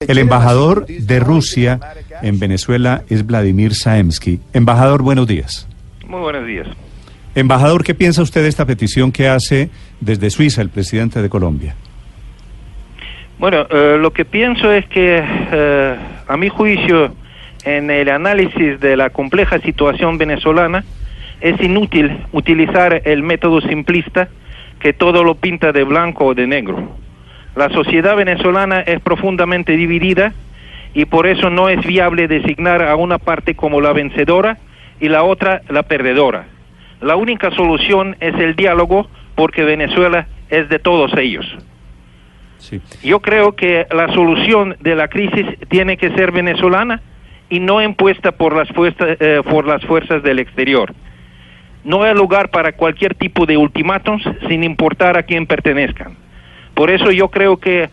El embajador de Rusia en Venezuela es Vladimir Saemsky. Embajador, buenos días. Muy buenos días. Embajador, ¿qué piensa usted de esta petición que hace desde Suiza el presidente de Colombia? Bueno, eh, lo que pienso es que, eh, a mi juicio, en el análisis de la compleja situación venezolana, es inútil utilizar el método simplista que todo lo pinta de blanco o de negro. La sociedad venezolana es profundamente dividida y por eso no es viable designar a una parte como la vencedora y la otra la perdedora. La única solución es el diálogo porque Venezuela es de todos ellos. Sí. Yo creo que la solución de la crisis tiene que ser venezolana y no impuesta por las, fuerzas, eh, por las fuerzas del exterior. No hay lugar para cualquier tipo de ultimátums sin importar a quién pertenezcan. Por eso yo creo que,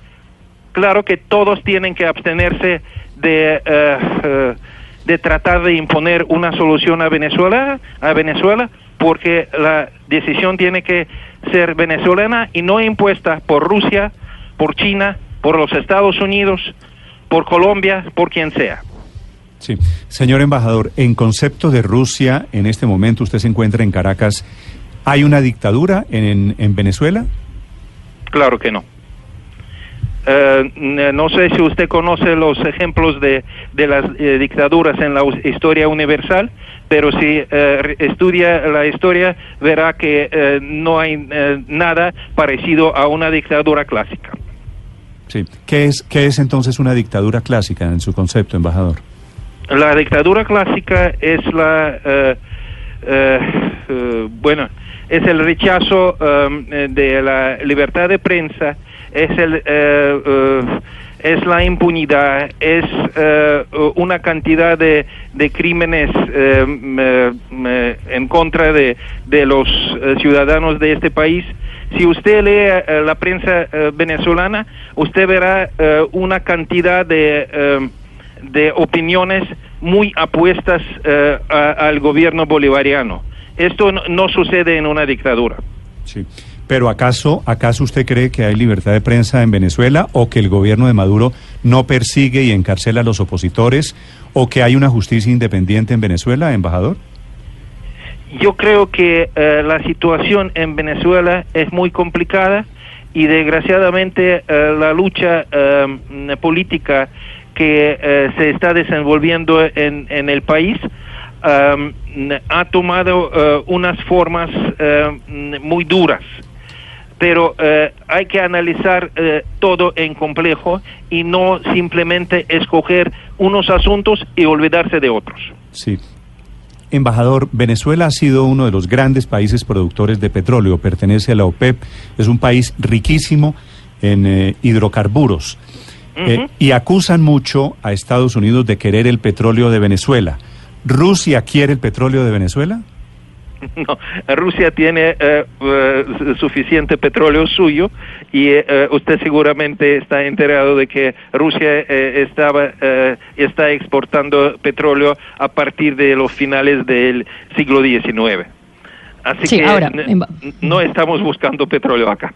claro que todos tienen que abstenerse de, eh, de tratar de imponer una solución a Venezuela, a Venezuela, porque la decisión tiene que ser venezolana y no impuesta por Rusia, por China, por los Estados Unidos, por Colombia, por quien sea. Sí. Señor embajador, en concepto de Rusia, en este momento usted se encuentra en Caracas, ¿hay una dictadura en, en Venezuela? Claro que no. Eh, no sé si usted conoce los ejemplos de, de las eh, dictaduras en la historia universal, pero si eh, estudia la historia verá que eh, no hay nada parecido a una dictadura clásica. Sí. ¿Qué es, ¿Qué es entonces una dictadura clásica en su concepto, embajador? La dictadura clásica es la, bueno, es el rechazo um, eh, de la libertad de prensa, es el, eh, eh, es la impunidad, es una cantidad de, de crímenes me- me- en contra de, de los ciudadanos de este país. Si usted lee la prensa venezolana, usted verá una cantidad de, de opiniones muy apuestas al gobierno bolivariano. Esto no, no sucede en una dictadura. Sí. Pero ¿acaso, ¿acaso usted cree que hay libertad de prensa en Venezuela o que el gobierno de Maduro no persigue y encarcela a los opositores o que hay una justicia independiente en Venezuela, embajador? Yo creo que eh, la situación en Venezuela es muy complicada y desgraciadamente eh, la lucha eh, política que se está desenvolviendo en, en el país ha tomado eh, unas formas eh, muy duras pero eh, hay que analizar eh, todo en complejo y no simplemente escoger unos asuntos y olvidarse de otros. Sí. Embajador, Venezuela ha sido uno de los grandes países productores de petróleo, pertenece a la OPEP, es un país riquísimo en eh, hidrocarburos y acusan mucho a Estados Unidos de querer el petróleo de Venezuela. ¿Rusia quiere el petróleo de Venezuela? No, Rusia tiene eh, eh, suficiente petróleo suyo y eh, usted seguramente está enterado de que Rusia eh, estaba eh, está exportando petróleo a partir de los finales del siglo XIX. Así Sí, que ahora, no estamos buscando petróleo acá.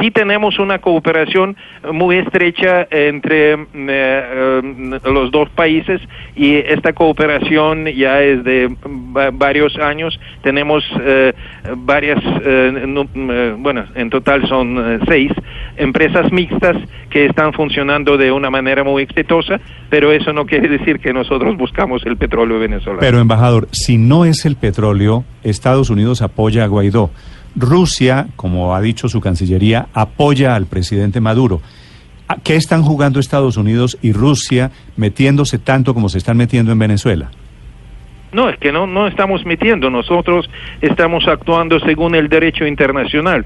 Sí tenemos una cooperación muy estrecha entre eh, eh, los dos países y esta cooperación ya es de va- varios años. Tenemos eh, varias, eh, eh, bueno, en total son seis empresas mixtas que están funcionando de una manera muy exitosa, pero eso no quiere decir que nosotros buscamos el petróleo venezolano. Pero, embajador, si no es el petróleo, Estados Unidos apoya a Guaidó. Rusia, como ha dicho su Cancillería, apoya al presidente Maduro. ¿A ¿Qué están jugando Estados Unidos y Rusia metiéndose tanto como se están metiendo en Venezuela? No, es que no, no estamos metiendo, nosotros estamos actuando según el derecho internacional.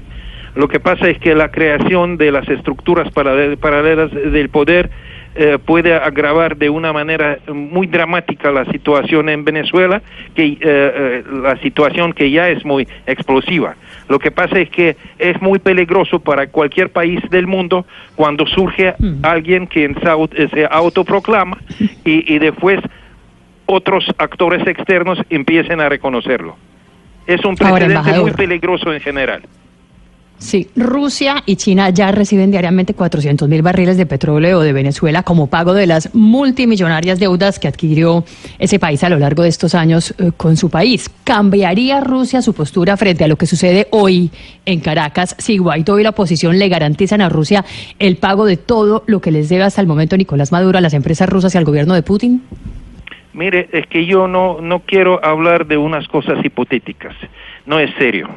Lo que pasa es que la creación de las estructuras paralel- paralelas del poder eh, puede agravar de una manera muy dramática la situación en Venezuela, que eh, eh, la situación que ya es muy explosiva. Lo que pasa es que es muy peligroso para cualquier país del mundo cuando surge alguien que se autoproclama y, y después otros actores externos empiecen a reconocerlo. Es un precedente muy peligroso en general. Sí, Rusia y China ya reciben diariamente 400 mil barriles de petróleo de Venezuela como pago de las multimillonarias deudas que adquirió ese país a lo largo de estos años eh, con su país. ¿Cambiaría Rusia su postura frente a lo que sucede hoy en Caracas si Guaidó y la oposición le garantizan a Rusia el pago de todo lo que les debe hasta el momento Nicolás Maduro a las empresas rusas y al gobierno de Putin? Mire, es que yo no, no quiero hablar de unas cosas hipotéticas, no es serio.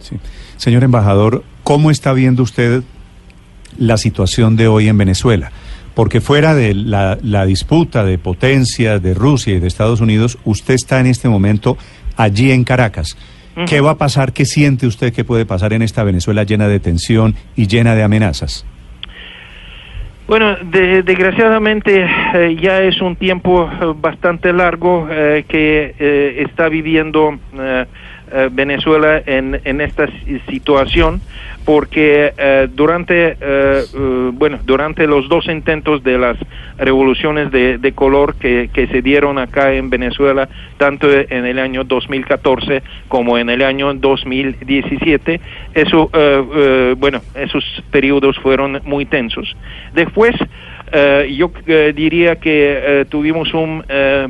Sí. Señor embajador, ¿cómo está viendo usted la situación de hoy en Venezuela? Porque fuera de la, disputa de potencias de Rusia y de Estados Unidos, usted está en este momento allí en Caracas. ¿Qué va a pasar? ¿Qué siente usted que puede pasar en esta Venezuela llena de tensión y llena de amenazas? Bueno, desgraciadamente eh, ya es un tiempo eh, bastante largo eh, que está viviendo eh, Venezuela en, en, esta situación porque eh, durante eh, bueno durante los dos intentos de las revoluciones de, de color que, que, se dieron acá en Venezuela tanto en el año 2014 como en el año 2017 eso bueno esos periodos fueron muy tensos. Después yo diría que tuvimos un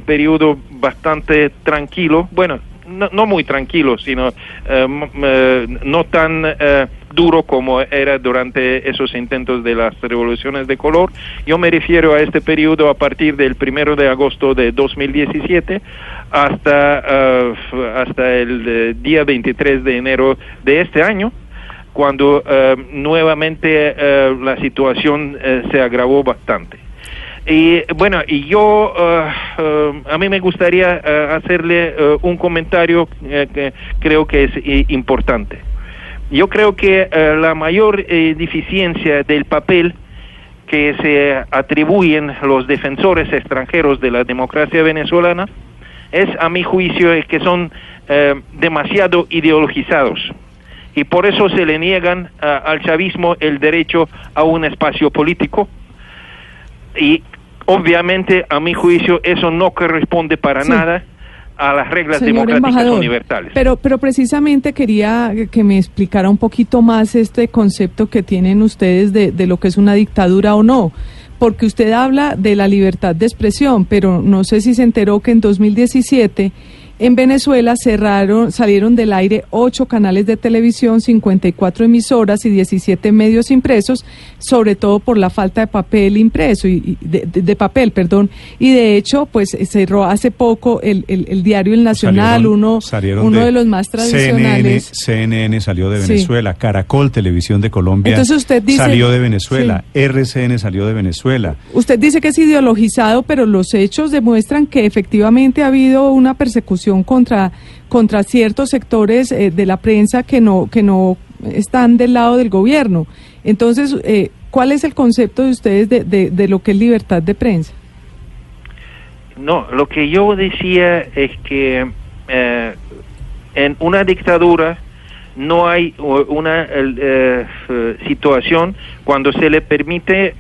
periodo bastante tranquilo. Bueno no, muy tranquilo, sino eh, eh, no tan eh, duro como era durante esos intentos de las revoluciones de color. Yo me refiero a este periodo a partir del primero de agosto de 2017 hasta, hasta el día 23 de enero de este año cuando nuevamente la situación se agravó bastante. Y bueno, y yo, uh, uh, a mí me gustaría uh, hacerle un comentario que creo que es importante. Yo creo que la mayor deficiencia del papel que se atribuyen los defensores extranjeros de la democracia venezolana es, a mi juicio, que son demasiado ideologizados y por eso se le niegan al chavismo el derecho a un espacio político y obviamente, a mi juicio, eso no corresponde para nada a las reglas democráticas universales. Pero, pero precisamente quería que me explicara un poquito más este concepto que tienen ustedes de, de lo que es una dictadura o no porque usted habla de la libertad de expresión, pero no sé si se enteró que en 2017 en Venezuela cerraron, salieron del aire ocho canales de televisión, 54 emisoras y 17 medios impresos, sobre todo por la falta de papel impreso y, de, papel, perdón. Y de hecho, pues cerró hace poco el, el, diario El Nacional, uno, uno de, los más tradicionales. CNN, salió de Venezuela, Caracol Televisión de Colombia Entonces usted dice, salió de Venezuela, RCN salió de Venezuela. Usted dice que es ideologizado, pero los hechos demuestran que efectivamente ha habido una persecución contra, contra ciertos sectores eh, de la prensa que no, que no están del lado del gobierno. Entonces, eh, ¿cuál es el concepto de ustedes de, de, lo que es libertad de prensa? No, lo que yo decía es que eh, en una dictadura no hay una situación cuando se le permite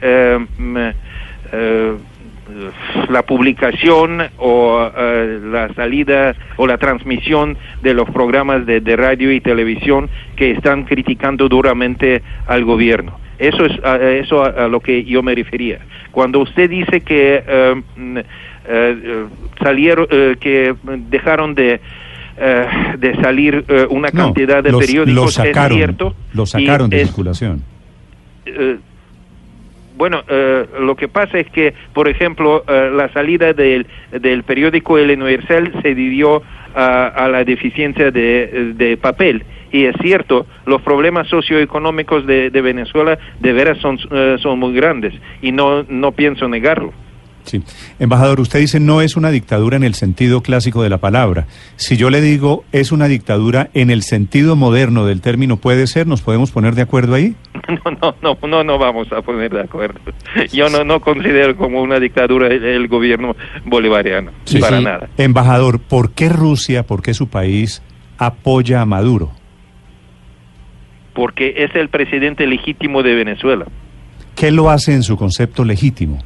la publicación o eh, la salida o la transmisión de los programas de, radio y televisión que están criticando duramente al gobierno. Eso es a, eso a, lo que yo me refería. Cuando usted dice que eh, eh, salieron, que dejaron de de salir una cantidad de periódicos es cierto. Lo sacaron de circulación bueno, eh, lo que pasa es que, por ejemplo, eh, la salida del, del, periódico El Universal se debió a, la deficiencia de, papel. Y es cierto, los problemas socioeconómicos de, Venezuela de veras son, eh, son muy grandes y no, no pienso negarlo. Sí. Embajador, usted dice no es una dictadura en el sentido clásico de la palabra. Si yo le digo es una dictadura en el sentido moderno del término, ¿puede ser? ¿Nos podemos poner de acuerdo ahí? No, no, no, no, no vamos a poner de acuerdo. Yo no, no considero como una dictadura el, el gobierno bolivariano, Sí, para sí. nada. Embajador, ¿por qué Rusia, por qué su país apoya a Maduro? Porque es el presidente legítimo de Venezuela. ¿Qué lo hace en su concepto legítimo?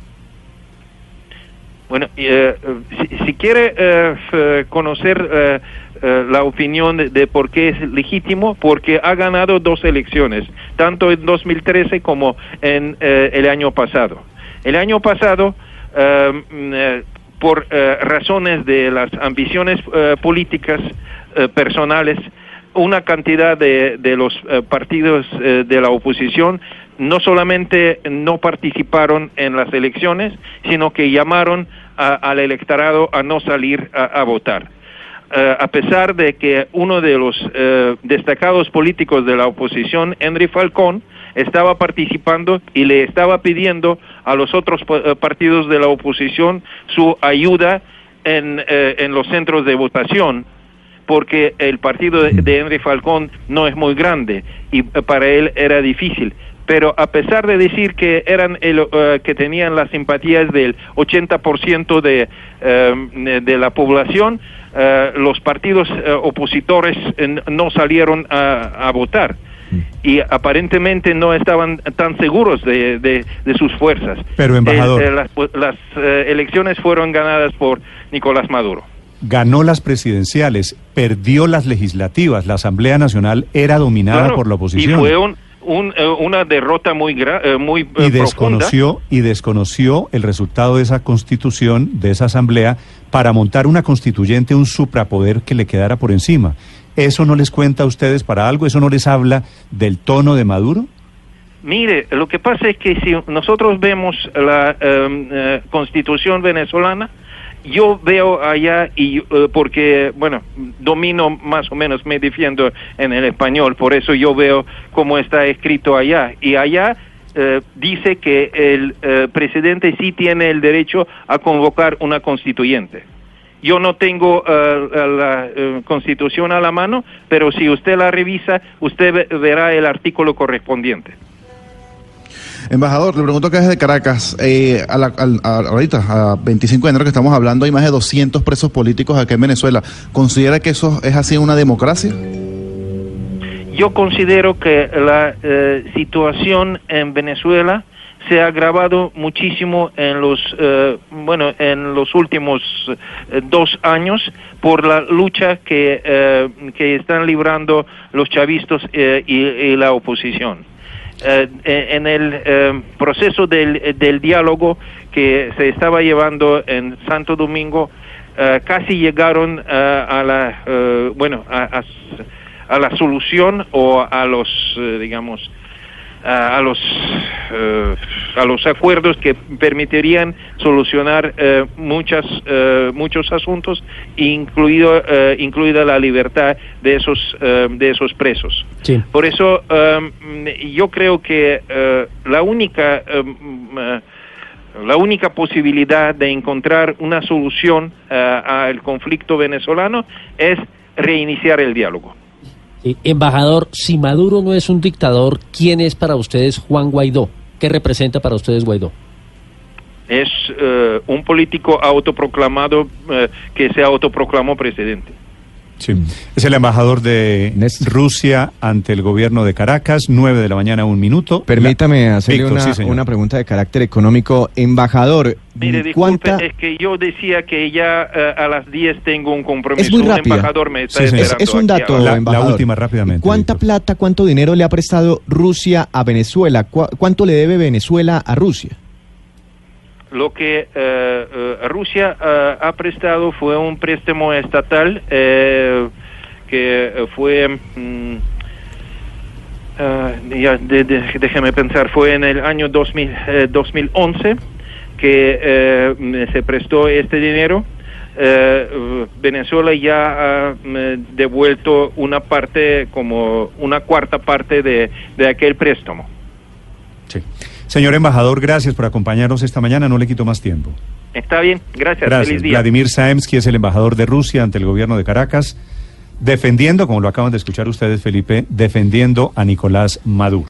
Bueno, eh, si, si quiere eh, conocer eh, eh, la opinión de, de por qué es legítimo, porque ha ganado dos elecciones, tanto en 2013 como en eh, el año pasado. El año pasado, eh, por razones de las ambiciones políticas personales, una cantidad de, de los partidos de la oposición no solamente no participaron en las elecciones, sino que llamaron a- al electorado a no salir a, votar. Eh, a pesar de que uno de los eh, destacados políticos de la oposición, Henry Falcón, estaba participando y le estaba pidiendo a los otros eh, partidos de la oposición su ayuda en, en los centros de votación porque el partido de, de Henry Falcón no es muy grande y para él era difícil. Pero a pesar de decir que eran el, eh, que tenían las simpatías del 80% de, eh, de la población, eh, los partidos opositores no salieron a, a votar y aparentemente no estaban tan seguros de, de- de sus fuerzas. Pero, embajador. Eh, eh, las las, eh, elecciones fueron ganadas por Nicolás Maduro. Ganó las presidenciales, perdió las legislativas, la Asamblea Nacional era dominada Claro, por la oposición. Y fue un, un, eh, una derrota muy, gra- eh, muy eh, y profunda. desconoció y desconoció el resultado de esa constitución, de esa asamblea, para montar una constituyente, un suprapoder que le quedara por encima. ¿Eso no les cuenta a ustedes para algo? ¿Eso no les habla del tono de Maduro? Mire, lo que pasa es que si nosotros vemos la eh, eh, constitución venezolana, yo veo allá, y eh, porque, bueno, domino más o menos, me defiendo en el español, por eso yo veo cómo está escrito allá. Y allá eh, dice que el eh, presidente sí tiene el derecho a convocar una constituyente. Yo no tengo la constitución a la mano, pero si usted la revisa, usted ve- verá el artículo correspondiente. Embajador, le pregunto que desde Caracas, eh, a la- a- ahorita, a 25 de enero que estamos hablando, hay más de 200 presos políticos aquí en Venezuela. ¿Considera que eso es así una democracia? Yo considero que la eh, situación en Venezuela se ha agravado muchísimo en los eh, bueno en los últimos eh, dos años por la lucha que eh, que están librando los chavistas eh, y, y la oposición. Eh, en el eh, proceso del, del diálogo que se estaba llevando en Santo Domingo eh, casi llegaron eh, a la eh, bueno a, a a la solución o a los digamos a a los eh, a los acuerdos que permitirían solucionar eh, muchas eh, muchos asuntos incluido eh, incluida la libertad de esos de esos presos Sí. por eso um, yo creo que la única eh, la única posibilidad de encontrar una solución al conflicto venezolano es reiniciar el diálogo. Eh, embajador, si Maduro no es un dictador, ¿quién es para ustedes Juan Guaidó? ¿Qué representa para ustedes Guaidó? Es eh, un político autoproclamado eh, que se autoproclamó presidente. Sí. Es el embajador de Rusia ante el gobierno de Caracas, 9 de la mañana, un minuto. Permítame La- hacerle Víctor, una, sí, una pregunta de carácter económico. Embajador, Mire, disculpe, ¿cuánta, es que yo decía que ya eh, a las 10 tengo un compromiso. Es muy rápida. embajador me está Sí, es, es un dato. La- la embajador. última, rápidamente, ¿Cuánta Víctor. plata, cuánto dinero le ha prestado Rusia a Venezuela? ¿Cu- ¿Cuánto le debe Venezuela a Rusia? Lo que eh, eh, Rusia eh, ha prestado fue un préstamo estatal eh, que fue, mm, de- déjeme pensar, fue en el año 2000, eh, 2011 que se prestó este dinero. Eh, Venezuela ya ha mm, devuelto una parte, como una cuarta parte de, de aquel préstamo. Señor embajador, gracias por acompañarnos esta mañana. No le quito más tiempo. Está bien, gracias. Gracias. Feliz día. Vladimir Saemsky es el embajador de Rusia ante el gobierno de Caracas, defendiendo, como lo acaban de escuchar ustedes, Felipe, defendiendo a Nicolás Maduro.